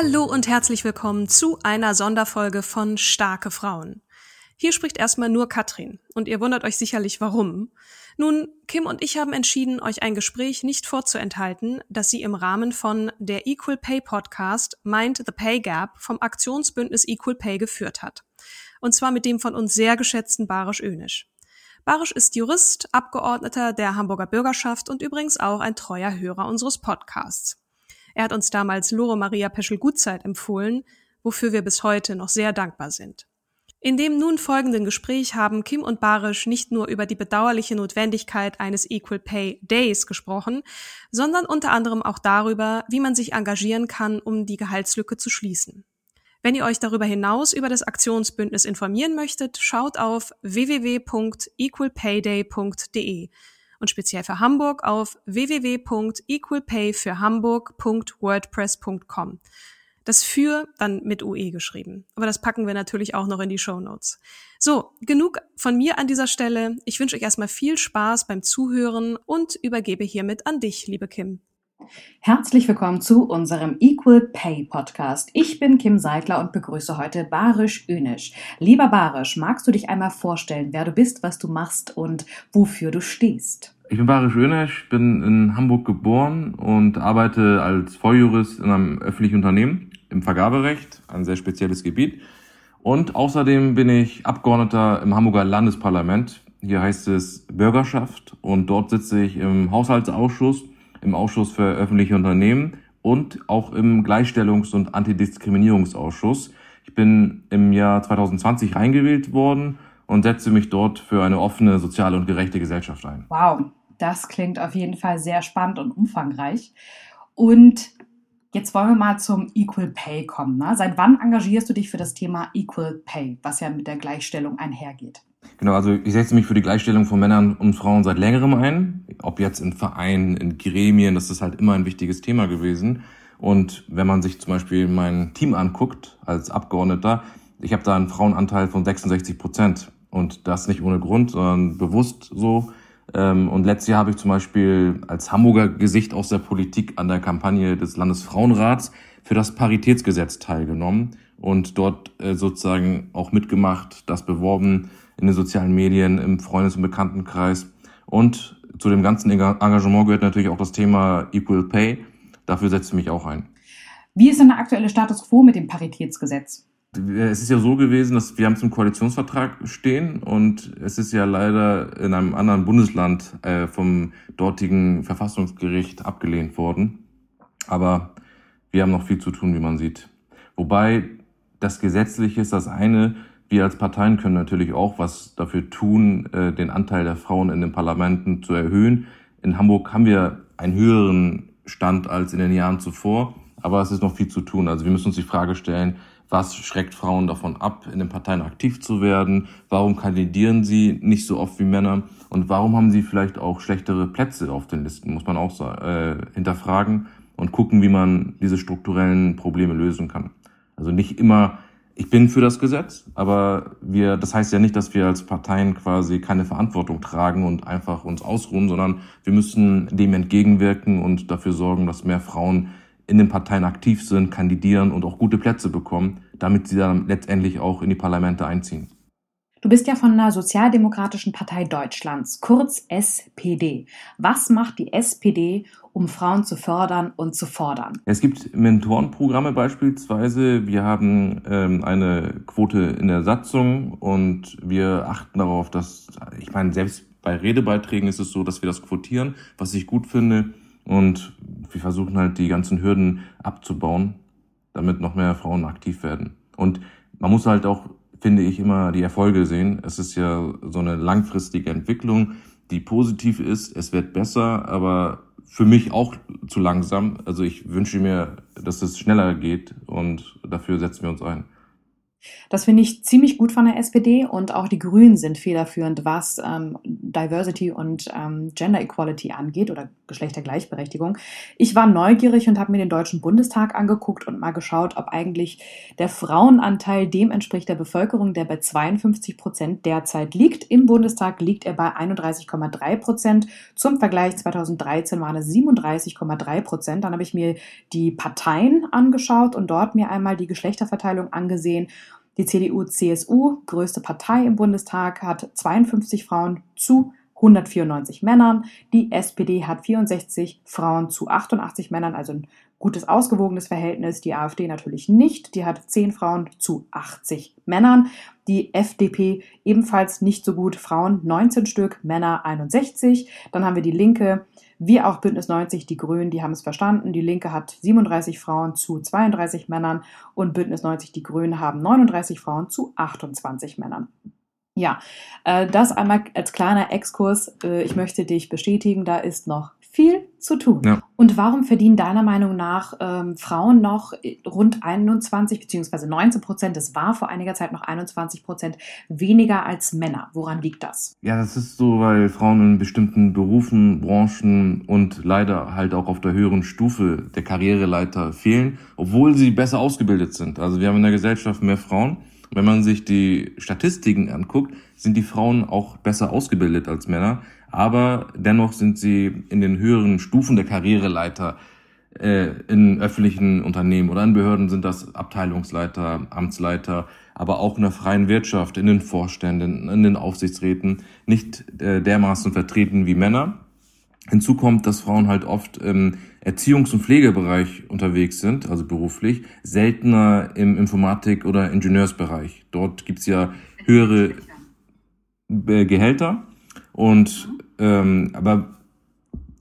Hallo und herzlich willkommen zu einer Sonderfolge von Starke Frauen. Hier spricht erstmal nur Katrin und ihr wundert euch sicherlich warum. Nun, Kim und ich haben entschieden, euch ein Gespräch nicht vorzuenthalten, das sie im Rahmen von der Equal Pay Podcast Mind the Pay Gap vom Aktionsbündnis Equal Pay geführt hat. Und zwar mit dem von uns sehr geschätzten Barisch Önisch. Barisch ist Jurist, Abgeordneter der Hamburger Bürgerschaft und übrigens auch ein treuer Hörer unseres Podcasts. Er hat uns damals Lore Maria Peschel-Gutzeit empfohlen, wofür wir bis heute noch sehr dankbar sind. In dem nun folgenden Gespräch haben Kim und Barisch nicht nur über die bedauerliche Notwendigkeit eines Equal Pay Days gesprochen, sondern unter anderem auch darüber, wie man sich engagieren kann, um die Gehaltslücke zu schließen. Wenn ihr euch darüber hinaus über das Aktionsbündnis informieren möchtet, schaut auf www.equalpayday.de und speziell für Hamburg auf www.equalpayfürhamburg.wordpress.com. Das für dann mit UE geschrieben. Aber das packen wir natürlich auch noch in die Show Notes. So, genug von mir an dieser Stelle. Ich wünsche euch erstmal viel Spaß beim Zuhören und übergebe hiermit an dich, liebe Kim. Herzlich willkommen zu unserem Equal Pay Podcast. Ich bin Kim Seidler und begrüße heute Barisch Önisch. Lieber Barisch, magst du dich einmal vorstellen, wer du bist, was du machst und wofür du stehst? Ich bin Barisch Önisch, bin in Hamburg geboren und arbeite als Volljurist in einem öffentlichen Unternehmen im Vergaberecht, ein sehr spezielles Gebiet. Und außerdem bin ich Abgeordneter im Hamburger Landesparlament. Hier heißt es Bürgerschaft und dort sitze ich im Haushaltsausschuss im Ausschuss für öffentliche Unternehmen und auch im Gleichstellungs- und Antidiskriminierungsausschuss. Ich bin im Jahr 2020 reingewählt worden und setze mich dort für eine offene, soziale und gerechte Gesellschaft ein. Wow, das klingt auf jeden Fall sehr spannend und umfangreich. Und jetzt wollen wir mal zum Equal Pay kommen. Ne? Seit wann engagierst du dich für das Thema Equal Pay, was ja mit der Gleichstellung einhergeht? Genau, also ich setze mich für die Gleichstellung von Männern und Frauen seit längerem ein. Ob jetzt in Vereinen, in Gremien, das ist halt immer ein wichtiges Thema gewesen. Und wenn man sich zum Beispiel mein Team anguckt als Abgeordneter, ich habe da einen Frauenanteil von 66 Prozent. Und das nicht ohne Grund, sondern bewusst so. Ähm, und letztes Jahr habe ich zum Beispiel als Hamburger Gesicht aus der Politik an der Kampagne des Landesfrauenrats für das Paritätsgesetz teilgenommen und dort äh, sozusagen auch mitgemacht, das beworben, in den sozialen Medien, im Freundes- und Bekanntenkreis. Und zu dem ganzen Engagement gehört natürlich auch das Thema Equal Pay. Dafür setze ich mich auch ein. Wie ist denn der aktuelle Status quo mit dem Paritätsgesetz? Es ist ja so gewesen, dass wir haben zum Koalitionsvertrag stehen und es ist ja leider in einem anderen Bundesland äh, vom dortigen Verfassungsgericht abgelehnt worden. Aber wir haben noch viel zu tun, wie man sieht. Wobei das Gesetzliche ist das eine, wir als Parteien können natürlich auch was dafür tun, äh, den Anteil der Frauen in den Parlamenten zu erhöhen. In Hamburg haben wir einen höheren Stand als in den Jahren zuvor, aber es ist noch viel zu tun. Also wir müssen uns die Frage stellen, was schreckt Frauen davon ab, in den Parteien aktiv zu werden? Warum kandidieren sie nicht so oft wie Männer? Und warum haben sie vielleicht auch schlechtere Plätze auf den Listen? Muss man auch äh, hinterfragen und gucken, wie man diese strukturellen Probleme lösen kann. Also nicht immer ich bin für das Gesetz, aber wir, das heißt ja nicht, dass wir als Parteien quasi keine Verantwortung tragen und einfach uns ausruhen, sondern wir müssen dem entgegenwirken und dafür sorgen, dass mehr Frauen in den Parteien aktiv sind, kandidieren und auch gute Plätze bekommen, damit sie dann letztendlich auch in die Parlamente einziehen. Du bist ja von der Sozialdemokratischen Partei Deutschlands, kurz SPD. Was macht die SPD, um Frauen zu fördern und zu fordern? Es gibt Mentorenprogramme beispielsweise. Wir haben ähm, eine Quote in der Satzung und wir achten darauf, dass, ich meine, selbst bei Redebeiträgen ist es so, dass wir das quotieren, was ich gut finde. Und wir versuchen halt die ganzen Hürden abzubauen, damit noch mehr Frauen aktiv werden. Und man muss halt auch finde ich, immer die Erfolge sehen. Es ist ja so eine langfristige Entwicklung, die positiv ist. Es wird besser, aber für mich auch zu langsam. Also ich wünsche mir, dass es schneller geht und dafür setzen wir uns ein. Das finde ich ziemlich gut von der SPD und auch die Grünen sind federführend, was ähm, Diversity und ähm, Gender Equality angeht oder Geschlechtergleichberechtigung. Ich war neugierig und habe mir den Deutschen Bundestag angeguckt und mal geschaut, ob eigentlich der Frauenanteil dem entspricht der Bevölkerung, der bei 52 Prozent derzeit liegt. Im Bundestag liegt er bei 31,3 Prozent. Zum Vergleich 2013 waren es 37,3 Prozent. Dann habe ich mir die Parteien angeschaut und dort mir einmal die Geschlechterverteilung angesehen die CDU-CSU, größte Partei im Bundestag, hat 52 Frauen zu 194 Männern. Die SPD hat 64 Frauen zu 88 Männern, also ein gutes ausgewogenes Verhältnis. Die AfD natürlich nicht. Die hat 10 Frauen zu 80 Männern. Die FDP ebenfalls nicht so gut. Frauen 19 Stück, Männer 61. Dann haben wir die Linke wie auch Bündnis 90, die Grünen, die haben es verstanden. Die Linke hat 37 Frauen zu 32 Männern und Bündnis 90, die Grünen haben 39 Frauen zu 28 Männern. Ja, äh, das einmal als kleiner Exkurs. Äh, ich möchte dich bestätigen, da ist noch viel zu tun. Ja. Und warum verdienen deiner Meinung nach ähm, Frauen noch rund 21 bzw. 19 Prozent, das war vor einiger Zeit noch 21 Prozent, weniger als Männer? Woran liegt das? Ja, das ist so, weil Frauen in bestimmten Berufen, Branchen und leider halt auch auf der höheren Stufe der Karriereleiter fehlen, obwohl sie besser ausgebildet sind. Also wir haben in der Gesellschaft mehr Frauen. Wenn man sich die Statistiken anguckt, sind die Frauen auch besser ausgebildet als Männer aber dennoch sind sie in den höheren Stufen der Karriereleiter äh, in öffentlichen Unternehmen oder in Behörden sind das Abteilungsleiter, Amtsleiter, aber auch in der freien Wirtschaft, in den Vorständen, in den Aufsichtsräten nicht äh, dermaßen vertreten wie Männer. Hinzu kommt, dass Frauen halt oft im Erziehungs- und Pflegebereich unterwegs sind, also beruflich, seltener im Informatik- oder Ingenieursbereich. Dort gibt's ja höhere Gehälter und ähm, aber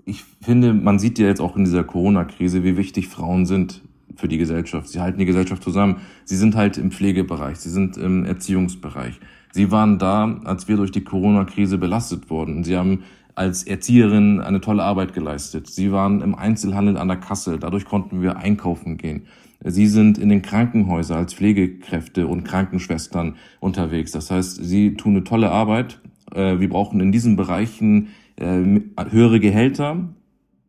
ich finde, man sieht ja jetzt auch in dieser Corona-Krise, wie wichtig Frauen sind für die Gesellschaft. Sie halten die Gesellschaft zusammen. Sie sind halt im Pflegebereich, sie sind im Erziehungsbereich. Sie waren da, als wir durch die Corona-Krise belastet wurden. Sie haben als Erzieherin eine tolle Arbeit geleistet. Sie waren im Einzelhandel an der Kasse. Dadurch konnten wir einkaufen gehen. Sie sind in den Krankenhäusern als Pflegekräfte und Krankenschwestern unterwegs. Das heißt, sie tun eine tolle Arbeit wir brauchen in diesen Bereichen äh, höhere Gehälter.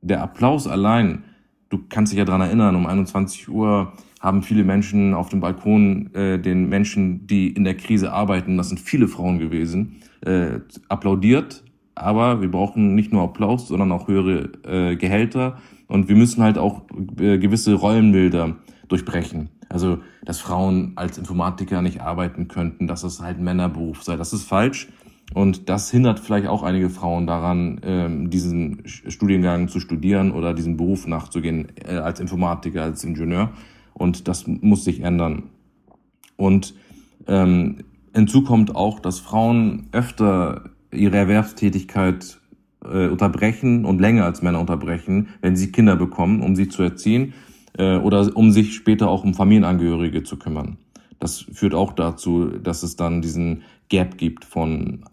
Der Applaus allein, du kannst dich ja dran erinnern, um 21 Uhr haben viele Menschen auf dem Balkon äh, den Menschen, die in der Krise arbeiten, das sind viele Frauen gewesen, äh, applaudiert. Aber wir brauchen nicht nur Applaus, sondern auch höhere äh, Gehälter. Und wir müssen halt auch äh, gewisse Rollenbilder durchbrechen. Also, dass Frauen als Informatiker nicht arbeiten könnten, dass es halt ein Männerberuf sei. Das ist falsch. Und das hindert vielleicht auch einige Frauen daran, ähm, diesen Studiengang zu studieren oder diesen Beruf nachzugehen äh, als Informatiker, als Ingenieur. Und das muss sich ändern. Und ähm, hinzu kommt auch, dass Frauen öfter ihre Erwerbstätigkeit äh, unterbrechen und länger als Männer unterbrechen, wenn sie Kinder bekommen, um sie zu erziehen äh, oder um sich später auch um Familienangehörige zu kümmern. Das führt auch dazu, dass es dann diesen Gap gibt von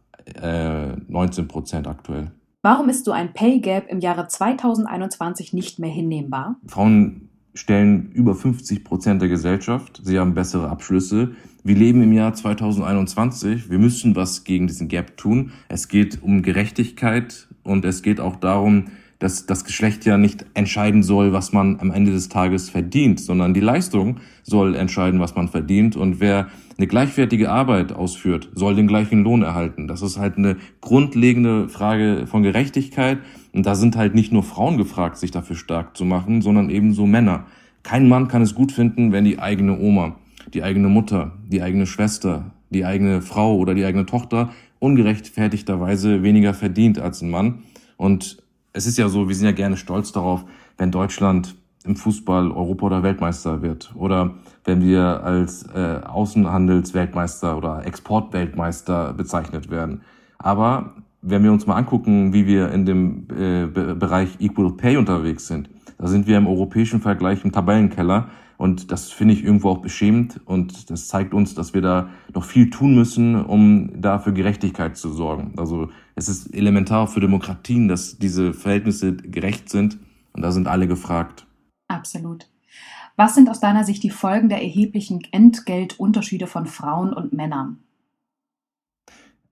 19 äh, Prozent aktuell. Warum ist so ein Pay Gap im Jahre 2021 nicht mehr hinnehmbar? Frauen stellen über 50 Prozent der Gesellschaft. Sie haben bessere Abschlüsse. Wir leben im Jahr 2021. Wir müssen was gegen diesen Gap tun. Es geht um Gerechtigkeit und es geht auch darum, dass das Geschlecht ja nicht entscheiden soll, was man am Ende des Tages verdient, sondern die Leistung soll entscheiden, was man verdient. Und wer eine gleichwertige Arbeit ausführt, soll den gleichen Lohn erhalten. Das ist halt eine grundlegende Frage von Gerechtigkeit. Und da sind halt nicht nur Frauen gefragt, sich dafür stark zu machen, sondern ebenso Männer. Kein Mann kann es gut finden, wenn die eigene Oma, die eigene Mutter, die eigene Schwester, die eigene Frau oder die eigene Tochter ungerechtfertigterweise weniger verdient als ein Mann. Und es ist ja so, wir sind ja gerne stolz darauf, wenn Deutschland im Fußball Europa- oder Weltmeister wird oder wenn wir als äh, Außenhandelsweltmeister oder Exportweltmeister bezeichnet werden. Aber wenn wir uns mal angucken, wie wir in dem äh, Bereich Equal Pay unterwegs sind, da sind wir im europäischen Vergleich im Tabellenkeller und das finde ich irgendwo auch beschämend und das zeigt uns, dass wir da noch viel tun müssen, um da für Gerechtigkeit zu sorgen. Also es ist elementar für Demokratien, dass diese Verhältnisse gerecht sind und da sind alle gefragt. Absolut. Was sind aus deiner Sicht die Folgen der erheblichen Entgeltunterschiede von Frauen und Männern?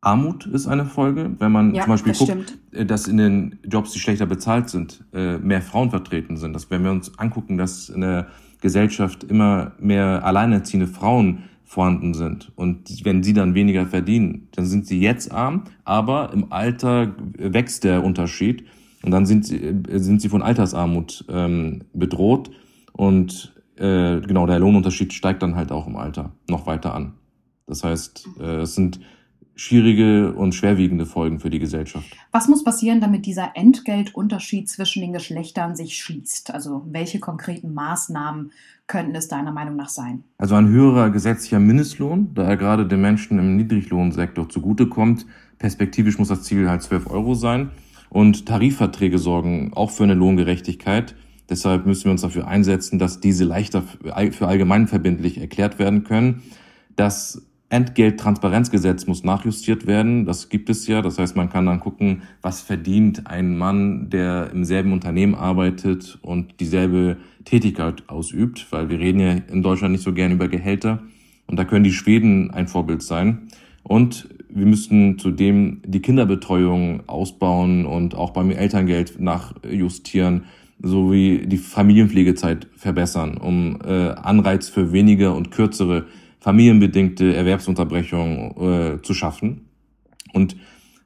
Armut ist eine Folge, wenn man ja, zum Beispiel das guckt, stimmt. Äh, dass in den Jobs, die schlechter bezahlt sind, äh, mehr Frauen vertreten sind. Dass wenn wir uns angucken, dass in der Gesellschaft immer mehr alleinerziehende Frauen vorhanden sind und wenn sie dann weniger verdienen, dann sind sie jetzt arm, aber im Alter wächst der Unterschied und dann sind sie, äh, sind sie von Altersarmut ähm, bedroht und äh, genau der Lohnunterschied steigt dann halt auch im Alter noch weiter an. Das heißt, äh, es sind schwierige und schwerwiegende Folgen für die Gesellschaft. Was muss passieren, damit dieser Entgeltunterschied zwischen den Geschlechtern sich schließt? Also welche konkreten Maßnahmen könnten es deiner Meinung nach sein? Also ein höherer gesetzlicher Mindestlohn, da er gerade den Menschen im Niedriglohnsektor zugutekommt. Perspektivisch muss das Ziel halt 12 Euro sein. Und Tarifverträge sorgen auch für eine Lohngerechtigkeit. Deshalb müssen wir uns dafür einsetzen, dass diese leichter für allgemeinverbindlich erklärt werden können, dass Entgelttransparenzgesetz muss nachjustiert werden. Das gibt es ja. Das heißt, man kann dann gucken, was verdient ein Mann, der im selben Unternehmen arbeitet und dieselbe Tätigkeit ausübt, weil wir reden ja in Deutschland nicht so gern über Gehälter. Und da können die Schweden ein Vorbild sein. Und wir müssten zudem die Kinderbetreuung ausbauen und auch beim Elterngeld nachjustieren sowie die Familienpflegezeit verbessern, um äh, Anreiz für weniger und kürzere familienbedingte Erwerbsunterbrechung äh, zu schaffen. Und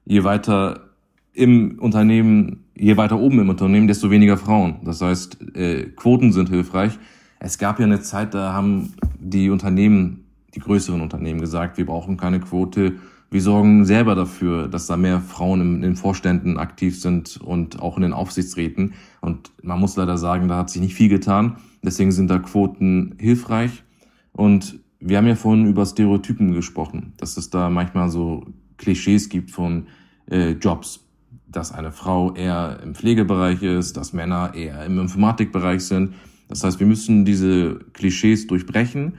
je weiter im Unternehmen, je weiter oben im Unternehmen, desto weniger Frauen. Das heißt, äh, Quoten sind hilfreich. Es gab ja eine Zeit, da haben die Unternehmen, die größeren Unternehmen gesagt, wir brauchen keine Quote. Wir sorgen selber dafür, dass da mehr Frauen in den Vorständen aktiv sind und auch in den Aufsichtsräten. Und man muss leider sagen, da hat sich nicht viel getan. Deswegen sind da Quoten hilfreich. Und wir haben ja vorhin über Stereotypen gesprochen, dass es da manchmal so Klischees gibt von äh, Jobs, dass eine Frau eher im Pflegebereich ist, dass Männer eher im Informatikbereich sind. Das heißt, wir müssen diese Klischees durchbrechen,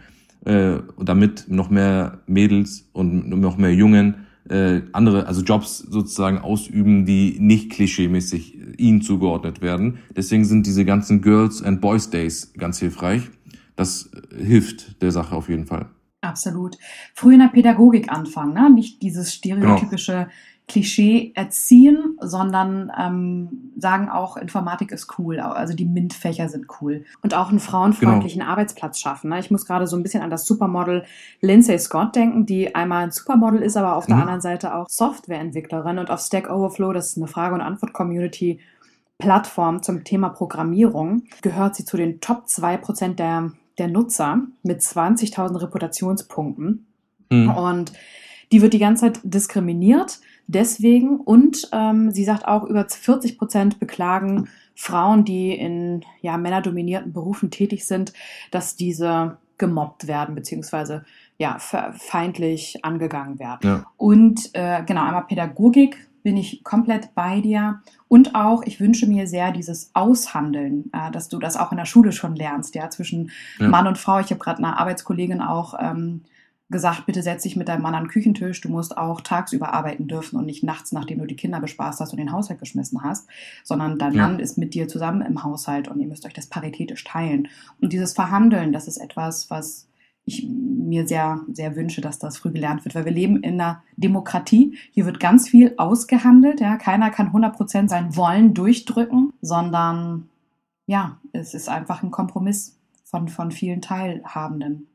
äh, damit noch mehr Mädels und noch mehr Jungen äh, andere, also Jobs sozusagen ausüben, die nicht klischeemäßig ihnen zugeordnet werden. Deswegen sind diese ganzen Girls and Boys Days ganz hilfreich das hilft der Sache auf jeden Fall. Absolut. Früh in der Pädagogik anfangen, ne? nicht dieses stereotypische genau. Klischee erziehen, sondern ähm, sagen auch, Informatik ist cool, also die MINT-Fächer sind cool. Und auch einen frauenfreundlichen genau. Arbeitsplatz schaffen. Ne? Ich muss gerade so ein bisschen an das Supermodel Lindsay Scott denken, die einmal ein Supermodel ist, aber auf mhm. der anderen Seite auch Softwareentwicklerin. Und auf Stack Overflow, das ist eine Frage- und Antwort-Community, Plattform zum Thema Programmierung, gehört sie zu den Top 2% der der Nutzer mit 20.000 Reputationspunkten. Mhm. Und die wird die ganze Zeit diskriminiert deswegen. Und ähm, sie sagt auch, über 40 Prozent beklagen Frauen, die in ja, männerdominierten Berufen tätig sind, dass diese gemobbt werden, beziehungsweise ja, feindlich angegangen werden. Ja. Und äh, genau, einmal Pädagogik bin ich komplett bei dir. Und auch, ich wünsche mir sehr dieses Aushandeln, äh, dass du das auch in der Schule schon lernst, ja, zwischen ja. Mann und Frau. Ich habe gerade einer Arbeitskollegin auch ähm, gesagt, bitte setz dich mit deinem Mann an den Küchentisch. Du musst auch tagsüber arbeiten dürfen und nicht nachts, nachdem du die Kinder bespaßt hast und den Haushalt geschmissen hast, sondern dein ja. Mann ist mit dir zusammen im Haushalt und ihr müsst euch das paritätisch teilen. Und dieses Verhandeln, das ist etwas, was ich mir sehr, sehr wünsche, dass das früh gelernt wird, weil wir leben in einer Demokratie. Hier wird ganz viel ausgehandelt. Ja, keiner kann 100% sein Wollen durchdrücken, sondern ja, es ist einfach ein Kompromiss von, von vielen Teilhabenden.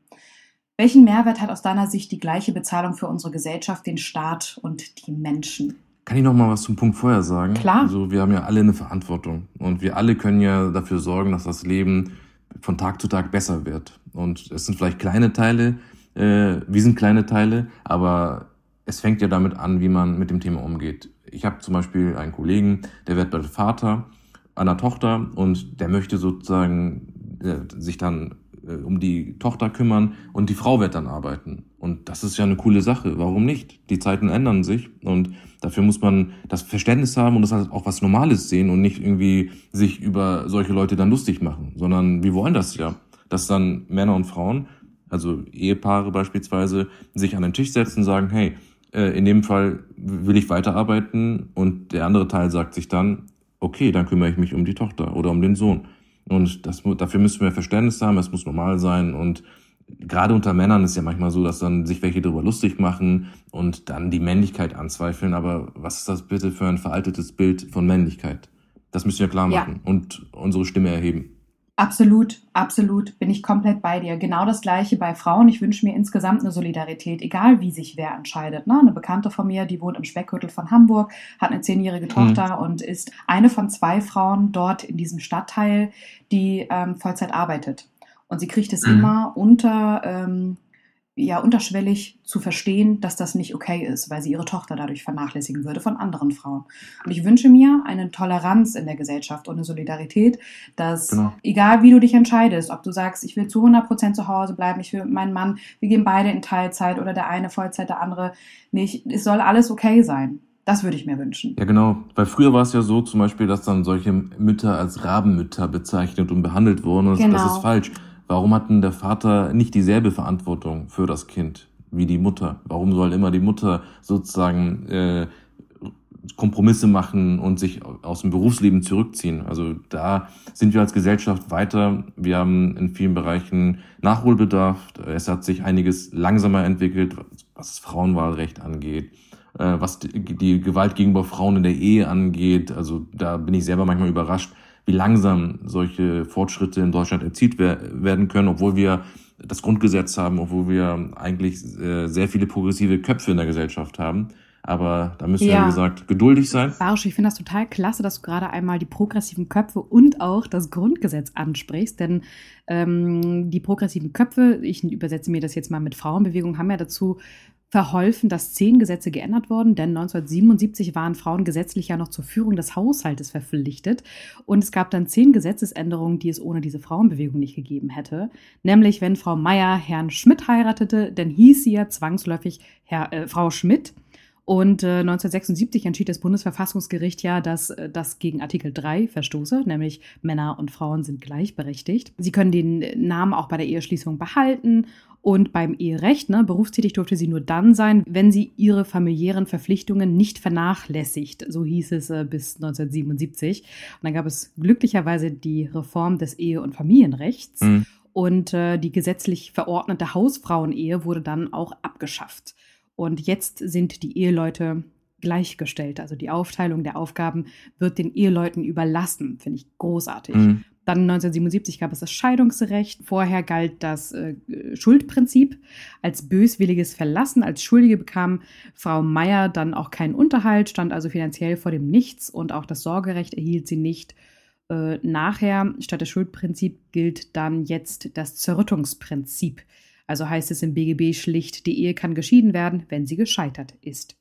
Welchen Mehrwert hat aus deiner Sicht die gleiche Bezahlung für unsere Gesellschaft, den Staat und die Menschen? Kann ich noch mal was zum Punkt vorher sagen? Klar. Also wir haben ja alle eine Verantwortung und wir alle können ja dafür sorgen, dass das Leben von Tag zu Tag besser wird. Und es sind vielleicht kleine Teile, Äh, wir sind kleine Teile, aber es fängt ja damit an, wie man mit dem Thema umgeht. Ich habe zum Beispiel einen Kollegen, der wird bald Vater einer Tochter und der möchte sozusagen äh, sich dann um die Tochter kümmern und die Frau wird dann arbeiten. Und das ist ja eine coole Sache. Warum nicht? Die Zeiten ändern sich und dafür muss man das Verständnis haben und das als auch was Normales sehen und nicht irgendwie sich über solche Leute dann lustig machen, sondern wir wollen das ja, dass dann Männer und Frauen, also Ehepaare beispielsweise, sich an den Tisch setzen und sagen, hey, äh, in dem Fall will ich weiterarbeiten und der andere Teil sagt sich dann, okay, dann kümmere ich mich um die Tochter oder um den Sohn. Und das, dafür müssen wir Verständnis haben, es muss normal sein und gerade unter Männern ist ja manchmal so, dass dann sich welche darüber lustig machen und dann die Männlichkeit anzweifeln. Aber was ist das bitte für ein veraltetes Bild von Männlichkeit? Das müssen wir klar machen ja. und unsere Stimme erheben. Absolut, absolut, bin ich komplett bei dir. Genau das gleiche bei Frauen. Ich wünsche mir insgesamt eine Solidarität, egal wie sich wer entscheidet. Ne? Eine Bekannte von mir, die wohnt im Speckgürtel von Hamburg, hat eine zehnjährige Tochter mhm. und ist eine von zwei Frauen dort in diesem Stadtteil, die ähm, Vollzeit arbeitet. Und sie kriegt es mhm. immer unter ähm, ja unterschwellig zu verstehen, dass das nicht okay ist, weil sie ihre Tochter dadurch vernachlässigen würde von anderen Frauen. Und ich wünsche mir eine Toleranz in der Gesellschaft und eine Solidarität, dass genau. egal wie du dich entscheidest, ob du sagst, ich will zu 100 Prozent zu Hause bleiben, ich will meinen Mann, wir gehen beide in Teilzeit oder der eine Vollzeit, der andere nicht, es soll alles okay sein. Das würde ich mir wünschen. Ja, genau. Weil früher war es ja so zum Beispiel, dass dann solche Mütter als Rabenmütter bezeichnet und behandelt wurden. Und genau. das ist falsch. Warum hat denn der Vater nicht dieselbe Verantwortung für das Kind wie die Mutter? Warum soll immer die Mutter sozusagen äh, Kompromisse machen und sich aus dem Berufsleben zurückziehen? Also da sind wir als Gesellschaft weiter. Wir haben in vielen Bereichen Nachholbedarf. Es hat sich einiges langsamer entwickelt, was das Frauenwahlrecht angeht äh, was die, die Gewalt gegenüber Frauen in der Ehe angeht. Also da bin ich selber manchmal überrascht, wie langsam solche Fortschritte in Deutschland erzielt werden können, obwohl wir das Grundgesetz haben, obwohl wir eigentlich äh, sehr viele progressive Köpfe in der Gesellschaft haben. Aber da müssen ja. wir, wie gesagt, geduldig sein. Barusch, ich finde das total klasse, dass du gerade einmal die progressiven Köpfe und auch das Grundgesetz ansprichst. Denn ähm, die progressiven Köpfe, ich übersetze mir das jetzt mal mit Frauenbewegung, haben ja dazu verholfen, dass zehn Gesetze geändert wurden, denn 1977 waren Frauen gesetzlich ja noch zur Führung des Haushaltes verpflichtet und es gab dann zehn Gesetzesänderungen, die es ohne diese Frauenbewegung nicht gegeben hätte. Nämlich, wenn Frau Meier Herrn Schmidt heiratete, dann hieß sie ja zwangsläufig Herr, äh, Frau Schmidt. Und äh, 1976 entschied das Bundesverfassungsgericht ja, dass äh, das gegen Artikel 3 verstoße, nämlich Männer und Frauen sind gleichberechtigt. Sie können den Namen auch bei der Eheschließung behalten und beim Eherecht, ne, berufstätig durfte sie nur dann sein, wenn sie ihre familiären Verpflichtungen nicht vernachlässigt. So hieß es äh, bis 1977. Und dann gab es glücklicherweise die Reform des Ehe- und Familienrechts. Mhm. Und äh, die gesetzlich verordnete Hausfrauenehe wurde dann auch abgeschafft. Und jetzt sind die Eheleute gleichgestellt. Also die Aufteilung der Aufgaben wird den Eheleuten überlassen. Finde ich großartig. Mhm. Dann 1977 gab es das Scheidungsrecht. Vorher galt das äh, Schuldprinzip. Als böswilliges Verlassen, als Schuldige bekam Frau Meier dann auch keinen Unterhalt, stand also finanziell vor dem Nichts und auch das Sorgerecht erhielt sie nicht. Äh, nachher, statt des Schuldprinzip, gilt dann jetzt das Zerrüttungsprinzip. Also heißt es im BGB schlicht, die Ehe kann geschieden werden, wenn sie gescheitert ist.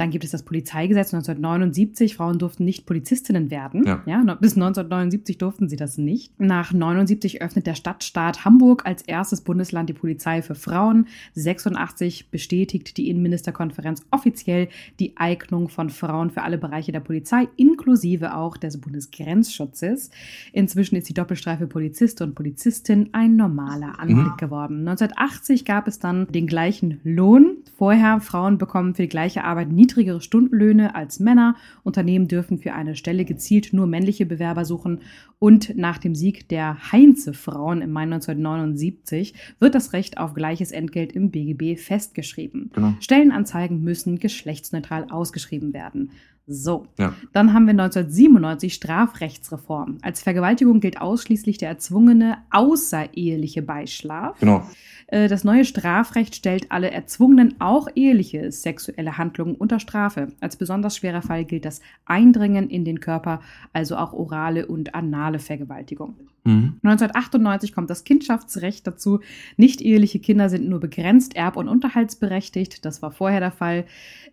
Dann gibt es das Polizeigesetz 1979. Frauen durften nicht Polizistinnen werden. Ja. ja. bis 1979 durften sie das nicht. Nach 79 öffnet der Stadtstaat Hamburg als erstes Bundesland die Polizei für Frauen. 86 bestätigt die Innenministerkonferenz offiziell die Eignung von Frauen für alle Bereiche der Polizei, inklusive auch des Bundesgrenzschutzes. Inzwischen ist die Doppelstreife Polizist und Polizistin ein normaler Anblick mhm. geworden. 1980 gab es dann den gleichen Lohn. Vorher Frauen bekommen für die gleiche Arbeit nie niedrigere Stundenlöhne als Männer. Unternehmen dürfen für eine Stelle gezielt nur männliche Bewerber suchen. Und nach dem Sieg der Heinze-Frauen im Mai 1979 wird das Recht auf gleiches Entgelt im BGB festgeschrieben. Genau. Stellenanzeigen müssen geschlechtsneutral ausgeschrieben werden. So, Ja. dann haben wir 1997 Strafrechtsreform. Als Vergewaltigung gilt ausschließlich der erzwungene außereheliche Beischlaf. Genau. Äh, Das neue Strafrecht stellt alle erzwungenen, auch eheliche sexuelle Handlungen unter Strafe. Als besonders schwerer Fall gilt das Eindringen in den Körper, also auch orale und anale Vergewaltigung. Mhm. 1998 kommt das Kindschaftsrecht dazu. Nicht-eheliche Kinder sind nur begrenzt erb- und unterhaltsberechtigt. Das war vorher der Fall.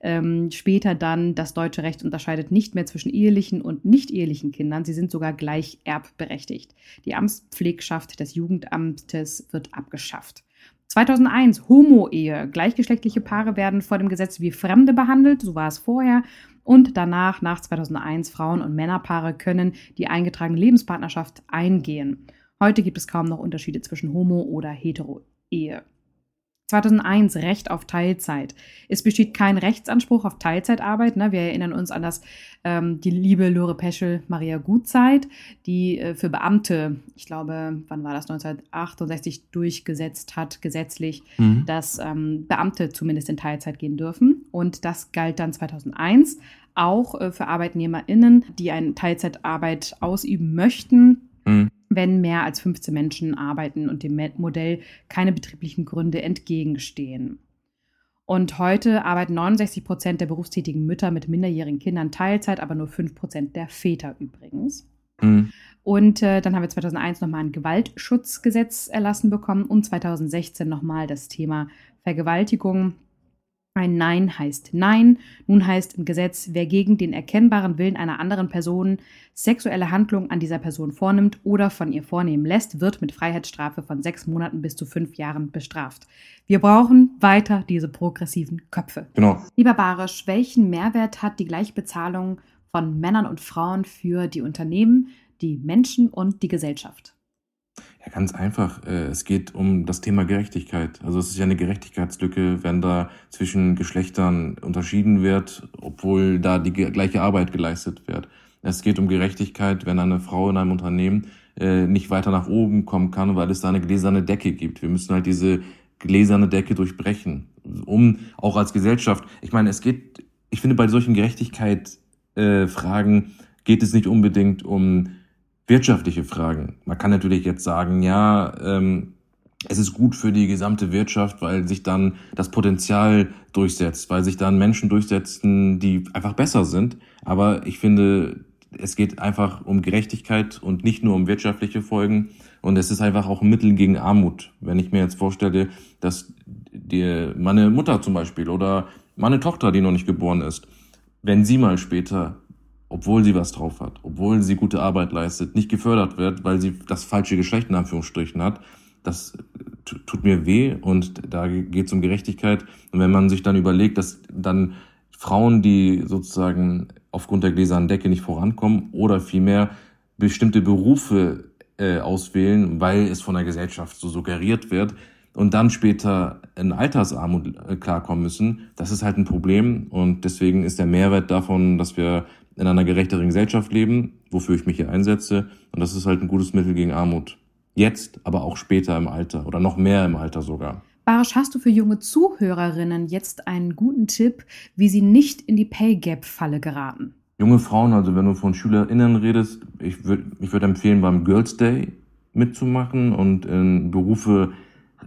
Ähm, später dann, das deutsche Recht unterscheidet nicht mehr zwischen ehelichen und nicht-ehelichen Kindern. Sie sind sogar gleich erbberechtigt. Die Amtspflegschaft des Jugendamtes wird abgeschafft. 2001 Homo-Ehe. Gleichgeschlechtliche Paare werden vor dem Gesetz wie Fremde behandelt, so war es vorher. Und danach, nach 2001, Frauen- und Männerpaare können die eingetragene Lebenspartnerschaft eingehen. Heute gibt es kaum noch Unterschiede zwischen Homo- oder Hetero-Ehe. 2001 Recht auf Teilzeit. Es besteht kein Rechtsanspruch auf Teilzeitarbeit. Ne? Wir erinnern uns an das, ähm, die liebe Lore Peschel Maria Gutzeit, die äh, für Beamte, ich glaube, wann war das, 1968 durchgesetzt hat, gesetzlich, Mhm. dass ähm, Beamte zumindest in Teilzeit gehen dürfen. Und das galt dann 2001 auch äh, für ArbeitnehmerInnen, die eine Teilzeitarbeit ausüben möchten. Wenn mehr als 15 Menschen arbeiten und dem Modell keine betrieblichen Gründe entgegenstehen. Und heute arbeiten 69 Prozent der berufstätigen Mütter mit minderjährigen Kindern Teilzeit, aber nur 5 Prozent der Väter übrigens. Mhm. Und äh, dann haben wir 2001 nochmal ein Gewaltschutzgesetz erlassen bekommen und 2016 nochmal das Thema Vergewaltigung. Ein Nein heißt Nein. Nun heißt im Gesetz, wer gegen den erkennbaren Willen einer anderen Person sexuelle Handlungen an dieser Person vornimmt oder von ihr vornehmen lässt, wird mit Freiheitsstrafe von sechs Monaten bis zu fünf Jahren bestraft. Wir brauchen weiter diese progressiven Köpfe. Genau. Lieber Barisch, welchen Mehrwert hat die Gleichbezahlung von Männern und Frauen für die Unternehmen, die Menschen und die Gesellschaft? Ja, ganz einfach. Äh, Es geht um das Thema Gerechtigkeit. Also es ist ja eine Gerechtigkeitslücke, wenn da zwischen Geschlechtern unterschieden wird, obwohl da die gleiche Arbeit geleistet wird. Es geht um Gerechtigkeit, wenn eine Frau in einem Unternehmen äh, nicht weiter nach oben kommen kann, weil es da eine gläserne Decke gibt. Wir müssen halt diese gläserne Decke durchbrechen, um auch als Gesellschaft. Ich meine, es geht. Ich finde, bei solchen Gerechtigkeit äh, Fragen geht es nicht unbedingt um wirtschaftliche Fragen. Man kann natürlich jetzt sagen, ja, ähm, es ist gut für die gesamte Wirtschaft, weil sich dann das Potenzial durchsetzt, weil sich dann Menschen durchsetzen, die einfach besser sind. Aber ich finde, es geht einfach um Gerechtigkeit und nicht nur um wirtschaftliche Folgen. Und es ist einfach auch ein Mittel gegen Armut. Wenn ich mir jetzt vorstelle, dass die, meine Mutter zum Beispiel oder meine Tochter, die noch nicht geboren ist, wenn sie mal später obwohl sie was drauf hat, obwohl sie gute Arbeit leistet, nicht gefördert wird, weil sie das falsche Geschlecht in Anführungsstrichen hat, das t- tut mir weh und da geht es um Gerechtigkeit. Und wenn man sich dann überlegt, dass dann Frauen, die sozusagen aufgrund der gläsernen Decke nicht vorankommen oder vielmehr bestimmte Berufe äh, auswählen, weil es von der Gesellschaft so suggeriert wird und dann später in Altersarmut äh, klarkommen müssen, das ist halt ein Problem und deswegen ist der Mehrwert davon, dass wir in einer gerechteren Gesellschaft leben, wofür ich mich hier einsetze und das ist halt ein gutes Mittel gegen Armut. Jetzt, aber auch später im Alter oder noch mehr im Alter sogar. Barisch, hast du für junge Zuhörerinnen jetzt einen guten Tipp, wie sie nicht in die Pay Gap Falle geraten? Junge Frauen, also wenn du von SchülerInnen redest, ich würde ich würd empfehlen, beim Girls Day mitzumachen und in Berufe,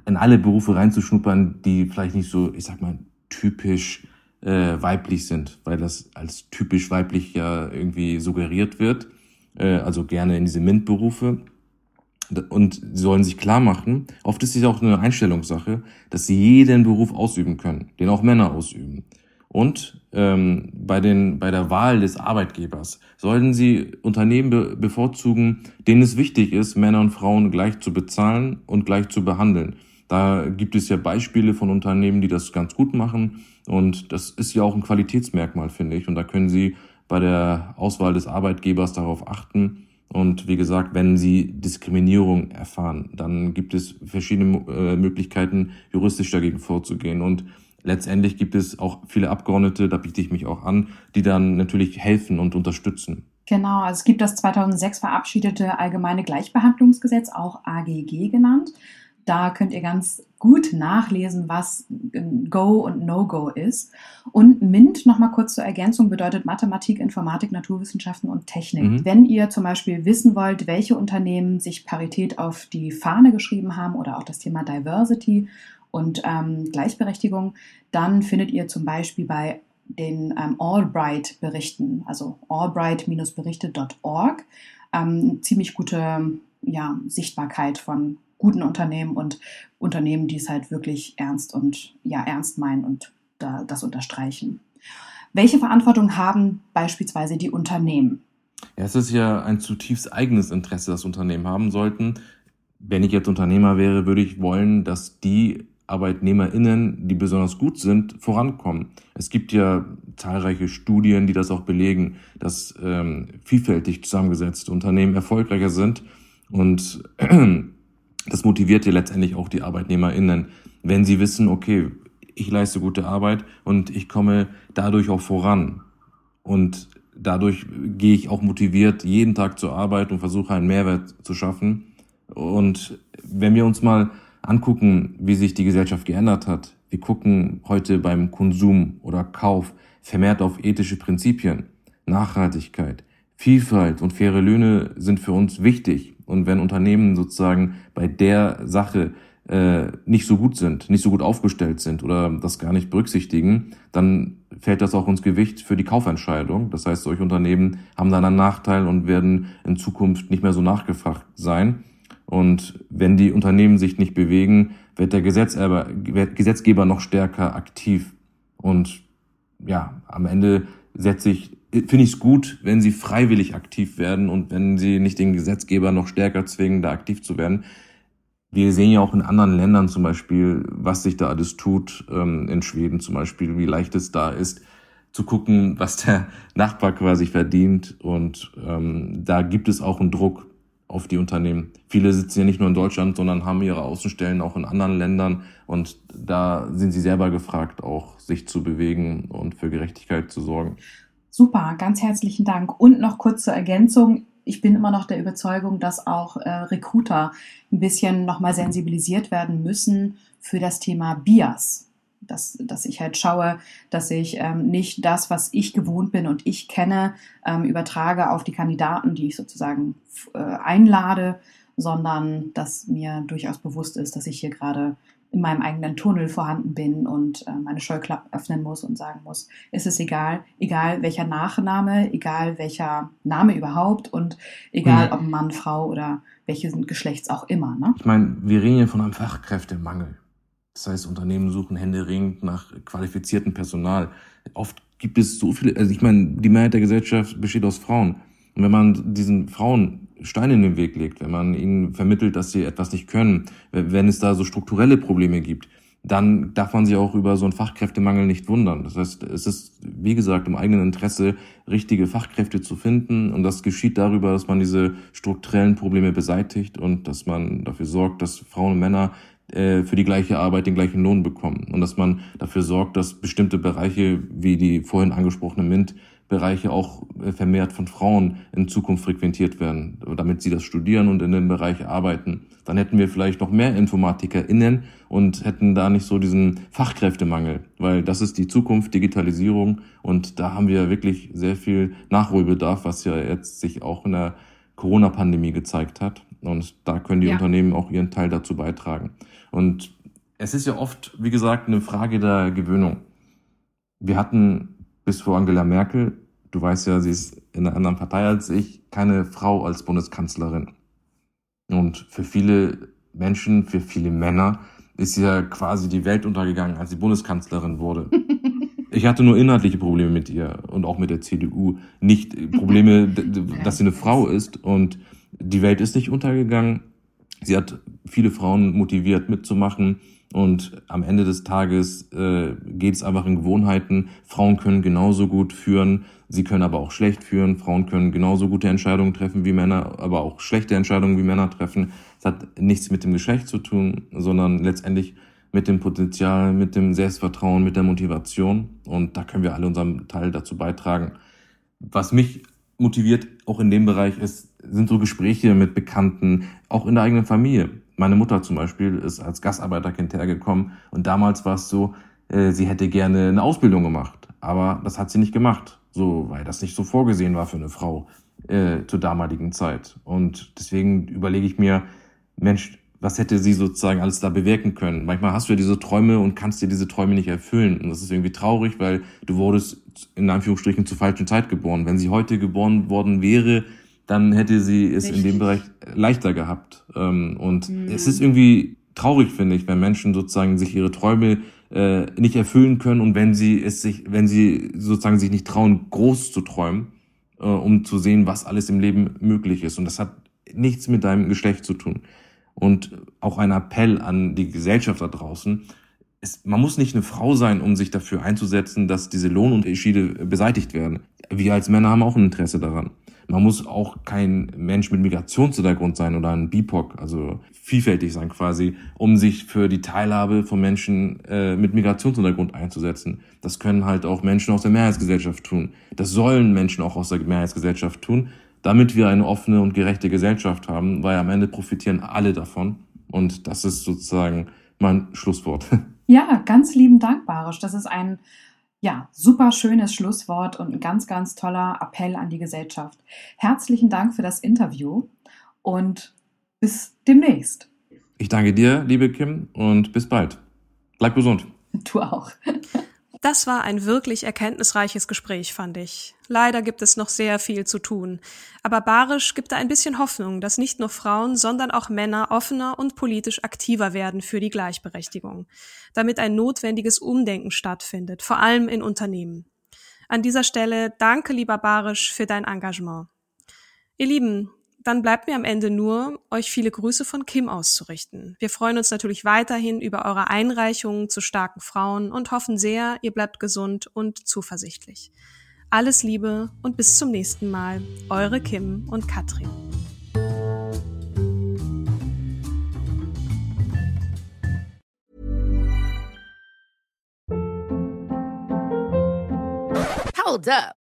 in alle Berufe reinzuschnuppern, die vielleicht nicht so, ich sag mal, typisch äh, weiblich sind, weil das als typisch weiblich ja irgendwie suggeriert wird. Äh, also gerne in diese MINT-Berufe. Und sie sollen sich klar machen, oft ist es auch eine Einstellungssache, dass sie jeden Beruf ausüben können, den auch Männer ausüben. Und ähm, bei, den, bei der Wahl des Arbeitgebers sollten Sie Unternehmen be bevorzugen, denen es wichtig ist, Männer und Frauen gleich zu bezahlen und gleich zu behandeln. Da gibt es ja Beispiele von Unternehmen, die das ganz gut machen. Und das ist ja auch ein Qualitätsmerkmal, finde ich. Und da können Sie bei der Auswahl des Arbeitgebers darauf achten. Und wie gesagt, wenn Sie Diskriminierung erfahren, dann gibt es verschiedene äh, Möglichkeiten, juristisch dagegen vorzugehen. Und letztendlich gibt es auch viele Abgeordnete, da biete ich mich auch an, die dann natürlich helfen und unterstützen. Genau, also es gibt das 2006 verabschiedete Allgemeine Gleichbehandlungsgesetz, auch AGG genannt. Da könnt ihr ganz gut nachlesen, was Go und No-Go ist. Und MINT, nochmal kurz zur Ergänzung, bedeutet Mathematik, Informatik, Naturwissenschaften und Technik. Mhm. Wenn ihr zum Beispiel wissen wollt, welche Unternehmen sich Parität auf die Fahne geschrieben haben oder auch das Thema Diversity und ähm, Gleichberechtigung, dann findet ihr zum Beispiel bei den ähm, Albright-Berichten, also albright-berichte.org, ähm, ziemlich gute ja, Sichtbarkeit von guten Unternehmen und Unternehmen, die es halt wirklich ernst und ja ernst meinen und da, das unterstreichen. Welche Verantwortung haben beispielsweise die Unternehmen? Ja, es ist ja ein zutiefst eigenes Interesse, das Unternehmen haben sollten. Wenn ich jetzt Unternehmer wäre, würde ich wollen, dass die ArbeitnehmerInnen, die besonders gut sind, vorankommen. Es gibt ja zahlreiche Studien, die das auch belegen, dass ähm, vielfältig zusammengesetzte Unternehmen erfolgreicher sind und das motiviert ja letztendlich auch die ArbeitnehmerInnen, wenn sie wissen, okay, ich leiste gute Arbeit und ich komme dadurch auch voran. Und dadurch gehe ich auch motiviert jeden Tag zur Arbeit und versuche einen Mehrwert zu schaffen. Und wenn wir uns mal angucken, wie sich die Gesellschaft geändert hat, wir gucken heute beim Konsum oder Kauf vermehrt auf ethische Prinzipien, Nachhaltigkeit, Vielfalt und faire Löhne sind für uns wichtig. Und wenn Unternehmen sozusagen bei der Sache äh, nicht so gut sind, nicht so gut aufgestellt sind oder das gar nicht berücksichtigen, dann fällt das auch ins Gewicht für die Kaufentscheidung. Das heißt, solche Unternehmen haben dann einen Nachteil und werden in Zukunft nicht mehr so nachgefragt sein. Und wenn die Unternehmen sich nicht bewegen, wird der Gesetzgeber, Gesetzgeber noch stärker aktiv. Und ja, am Ende setze ich finde ich es gut, wenn sie freiwillig aktiv werden und wenn sie nicht den Gesetzgeber noch stärker zwingen, da aktiv zu werden. Wir sehen ja auch in anderen Ländern zum Beispiel, was sich da alles tut, ähm, in Schweden zum Beispiel, wie leicht es da ist, zu gucken, was der Nachbar quasi verdient. Und ähm, da gibt es auch einen Druck auf die Unternehmen. Viele sitzen ja nicht nur in Deutschland, sondern haben ihre Außenstellen auch in anderen Ländern. Und da sind sie selber gefragt, auch sich zu bewegen und für Gerechtigkeit zu sorgen. Super, ganz herzlichen Dank. Und noch kurz zur Ergänzung. Ich bin immer noch der Überzeugung, dass auch äh, Recruiter ein bisschen nochmal sensibilisiert werden müssen für das Thema Bias. Dass, dass ich halt schaue, dass ich ähm, nicht das, was ich gewohnt bin und ich kenne, ähm, übertrage auf die Kandidaten, die ich sozusagen äh, einlade, sondern dass mir durchaus bewusst ist, dass ich hier gerade in meinem eigenen Tunnel vorhanden bin und äh, meine Scheuklappen öffnen muss und sagen muss, ist es egal, egal welcher Nachname, egal welcher Name überhaupt und egal mhm. ob Mann, Frau oder welches Geschlechts auch immer. Ne? Ich meine, wir reden hier von einem Fachkräftemangel. Das heißt, Unternehmen suchen händeringend nach qualifiziertem Personal. Oft gibt es so viele, also ich meine, die Mehrheit der Gesellschaft besteht aus Frauen. Und wenn man diesen Frauen Steine in den Weg legt, wenn man ihnen vermittelt, dass sie etwas nicht können, wenn es da so strukturelle Probleme gibt, dann darf man sich auch über so einen Fachkräftemangel nicht wundern. Das heißt, es ist, wie gesagt, im eigenen Interesse, richtige Fachkräfte zu finden. Und das geschieht darüber, dass man diese strukturellen Probleme beseitigt und dass man dafür sorgt, dass Frauen und Männer äh, für die gleiche Arbeit den gleichen Lohn bekommen. Und dass man dafür sorgt, dass bestimmte Bereiche, wie die vorhin angesprochene MINT, Bereiche auch äh, vermehrt von Frauen in Zukunft frequentiert werden, damit sie das studieren und in dem Bereich arbeiten. Dann hätten wir vielleicht noch mehr InformatikerInnen und hätten da nicht so diesen Fachkräftemangel, weil das ist die Zukunft, Digitalisierung und da haben wir wirklich sehr viel Nachholbedarf, was ja jetzt sich auch in der Corona-Pandemie gezeigt hat. Und da können die ja. Unternehmen auch ihren Teil dazu beitragen. Und es ist ja oft, wie gesagt, eine Frage der Gewöhnung. Wir hatten bis vor Angela Merkel, du weißt ja, sie ist in einer anderen Partei als ich, keine Frau als Bundeskanzlerin. Und für viele Menschen, für viele Männer ist ja quasi die Welt untergegangen, als sie Bundeskanzlerin wurde. Ich hatte nur inhaltliche Probleme mit ihr und auch mit der CDU. Nicht Probleme, dass sie eine Frau ist und die Welt ist nicht untergegangen. Sie hat viele Frauen motiviert mitzumachen und am Ende des Tages äh, geht es einfach in Gewohnheiten. Frauen können genauso gut führen, sie können aber auch schlecht führen. Frauen können genauso gute Entscheidungen treffen wie Männer, aber auch schlechte Entscheidungen wie Männer treffen. Es hat nichts mit dem Geschlecht zu tun, sondern letztendlich mit dem Potenzial, mit dem Selbstvertrauen, mit der Motivation. Und da können wir alle unseren Teil dazu beitragen. Was mich motiviert, auch in dem Bereich, ist, sind so Gespräche mit Bekannten, auch in der eigenen Familie Meine Mutter zum Beispiel ist als Gastarbeiterkind hergekommen und damals war es so, äh, sie hätte gerne eine Ausbildung gemacht, aber das hat sie nicht gemacht, so weil das nicht so vorgesehen war für eine Frau äh, zur damaligen Zeit. Und deswegen überlege ich mir, Mensch, was hätte sie sozusagen alles da bewirken können? Manchmal hast du ja diese Träume und kannst dir diese Träume nicht erfüllen. Und das ist irgendwie traurig, weil du wurdest in Anführungsstrichen zur falschen Zeit geboren. Wenn sie heute geboren worden wäre, dann hätte sie es Richtig. in dem Bereich leichter gehabt. Ähm, und mhm. es ist irgendwie traurig, finde ich, wenn Menschen sozusagen sich ihre Träume äh, nicht erfüllen können und wenn sie es sich, wenn sie sozusagen sich nicht trauen, groß zu träumen, äh, um zu sehen, was alles im Leben möglich ist. Und das hat nichts mit deinem Geschlecht zu tun. Und auch ein Appell an die Gesellschaft da draußen. Es, man muss nicht eine Frau sein, um sich dafür einzusetzen, dass diese Lohnunterschiede beseitigt werden. Wir als Männer haben auch ein Interesse daran. Man muss auch kein Mensch mit Migrationshintergrund sein oder ein BIPOC, also vielfältig sein quasi, um sich für die Teilhabe von Menschen äh, mit Migrationshintergrund einzusetzen. Das können halt auch Menschen aus der Mehrheitsgesellschaft tun. Das sollen Menschen auch aus der Mehrheitsgesellschaft tun damit wir eine offene und gerechte Gesellschaft haben, weil am Ende profitieren alle davon. Und das ist sozusagen mein Schlusswort. Ja, ganz lieben Dank, Barisch. Das ist ein ja, super schönes Schlusswort und ein ganz, ganz toller Appell an die Gesellschaft. Herzlichen Dank für das Interview und bis demnächst. Ich danke dir, liebe Kim, und bis bald. Bleib gesund. Du auch. Das war ein wirklich erkenntnisreiches Gespräch, fand ich. Leider gibt es noch sehr viel zu tun. Aber Barisch gibt da ein bisschen Hoffnung, dass nicht nur Frauen, sondern auch Männer offener und politisch aktiver werden für die Gleichberechtigung, damit ein notwendiges Umdenken stattfindet, vor allem in Unternehmen. An dieser Stelle danke, lieber Barisch, für dein Engagement. Ihr Lieben, dann bleibt mir am Ende nur, euch viele Grüße von Kim auszurichten. Wir freuen uns natürlich weiterhin über eure Einreichungen zu starken Frauen und hoffen sehr, ihr bleibt gesund und zuversichtlich. Alles Liebe und bis zum nächsten Mal. Eure Kim und Katrin. Hold up.